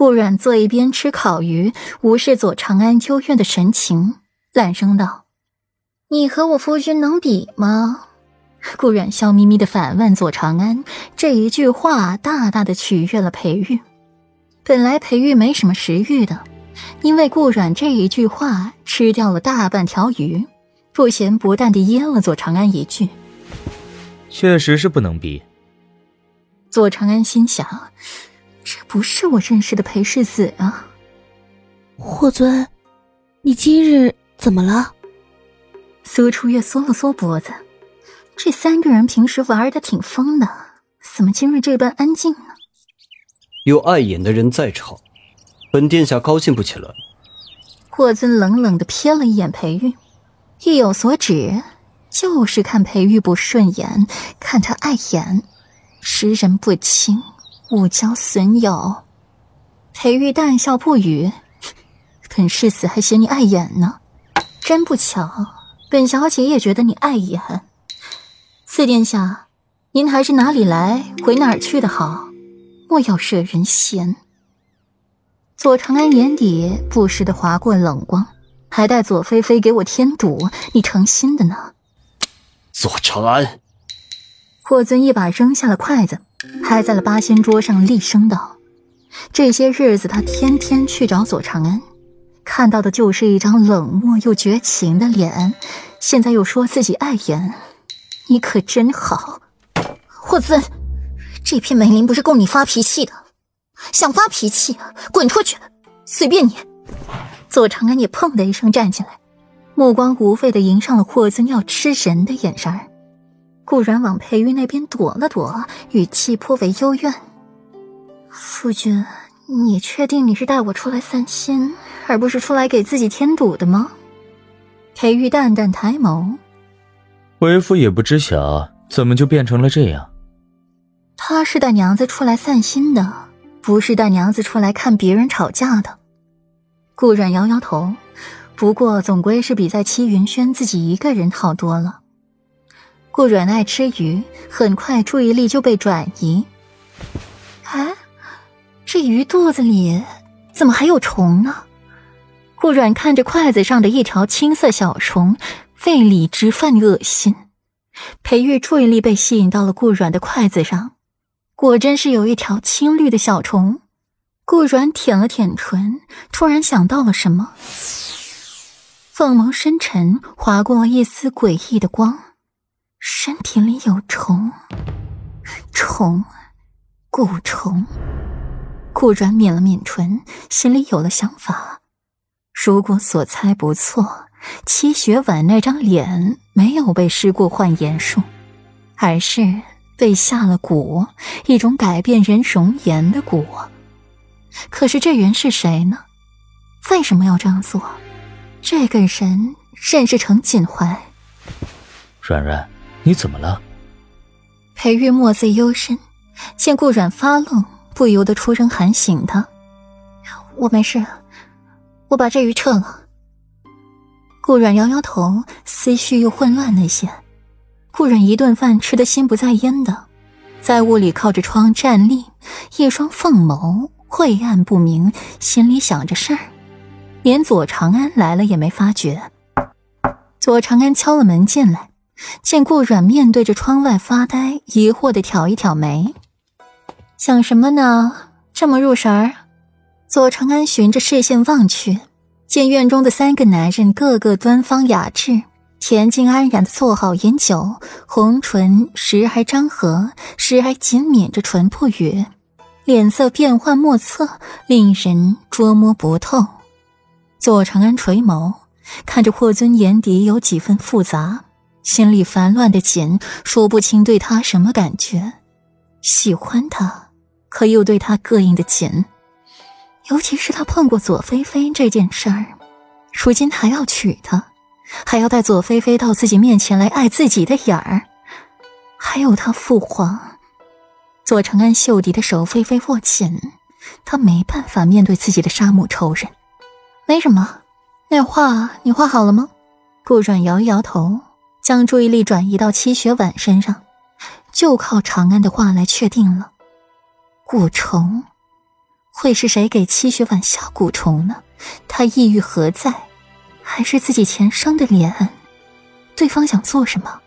顾阮坐一边吃烤鱼，无视左长安幽怨的神情，懒声道：“你和我夫君能比吗？”顾阮笑眯眯的反问左长安，这一句话大大的取悦了裴玉。本来裴玉没什么食欲的，因为顾阮这一句话，吃掉了大半条鱼，不咸不淡的噎了左长安一句：“确实是不能比。”左长安心想。这不是我认识的裴世子啊！霍尊，你今日怎么了？苏初月缩了缩脖子，这三个人平时玩的挺疯的，怎么今日这般安静呢？有碍眼的人在场，本殿下高兴不起来。霍尊冷冷的瞥了一眼裴玉，意有所指，就是看裴玉不顺眼，看他碍眼，识人不清。误交损友，裴玉淡笑不语。本世子还嫌你碍眼呢，真不巧，本小姐也觉得你碍眼。四殿下，您还是哪里来回哪儿去的好，莫要惹人嫌。左长安眼底不时的划过冷光，还带左菲菲给我添堵，你成心的呢？左长安，霍尊一把扔下了筷子。拍在了八仙桌上，厉声道：“这些日子，他天天去找左长安，看到的就是一张冷漠又绝情的脸。现在又说自己碍眼，你可真好，霍尊。这片梅林不是供你发脾气的，想发脾气，滚出去，随便你。”左长安也砰的一声站起来，目光无畏的迎上了霍尊要吃人的眼神儿。顾然往裴玉那边躲了躲，语气颇为幽怨：“夫君，你确定你是带我出来散心，而不是出来给自己添堵的吗？”裴玉淡淡抬眸：“为夫也不知晓，怎么就变成了这样。”他是带娘子出来散心的，不是带娘子出来看别人吵架的。顾然摇摇头，不过总归是比在七云轩自己一个人好多了。顾软爱吃鱼，很快注意力就被转移。哎，这鱼肚子里怎么还有虫呢？顾软看着筷子上的一条青色小虫，胃里直犯恶心。裴玉注意力被吸引到了顾软的筷子上，果真是有一条青绿的小虫。顾软舔了舔唇，突然想到了什么，凤眸深沉，划过一丝诡异的光。身体里有虫，虫，蛊虫。顾软抿了抿唇，心里有了想法。如果所猜不错，七雪婉那张脸没有被施过幻颜术，而是被下了蛊，一种改变人容颜的蛊。可是这人是谁呢？为什么要这样做？这个人认识程锦怀。软软。你怎么了？裴玉墨色幽深，见顾阮发愣，不由得出声喊醒他：“我没事，我把这鱼撤了。”顾阮摇摇头，思绪又混乱了些。顾阮一顿饭吃得心不在焉的，在屋里靠着窗站立，一双凤眸晦暗不明，心里想着事儿，连左长安来了也没发觉。左长安敲了门进来。见顾阮面对着窗外发呆，疑惑的挑一挑眉，想什么呢？这么入神儿？左长安循着视线望去，见院中的三个男人个个端方雅致，恬静安然的坐好饮酒，红唇时而张合，时而紧抿着唇不语，脸色变幻莫测，令人捉摸不透。左长安垂眸，看着霍尊，眼底有几分复杂。心里烦乱的紧，说不清对他什么感觉，喜欢他，可又对他膈应的紧。尤其是他碰过左菲菲这件事儿，如今还要娶她，还要带左菲菲到自己面前来碍自己的眼儿，还有他父皇。左承安秀迪的手微微握紧，他没办法面对自己的杀母仇人。没什么，那画你画好了吗？顾阮摇一摇头。将注意力转移到七雪婉身上，就靠长安的话来确定了。蛊虫，会是谁给戚雪婉下蛊虫呢？他意欲何在？还是自己前生的脸？对方想做什么？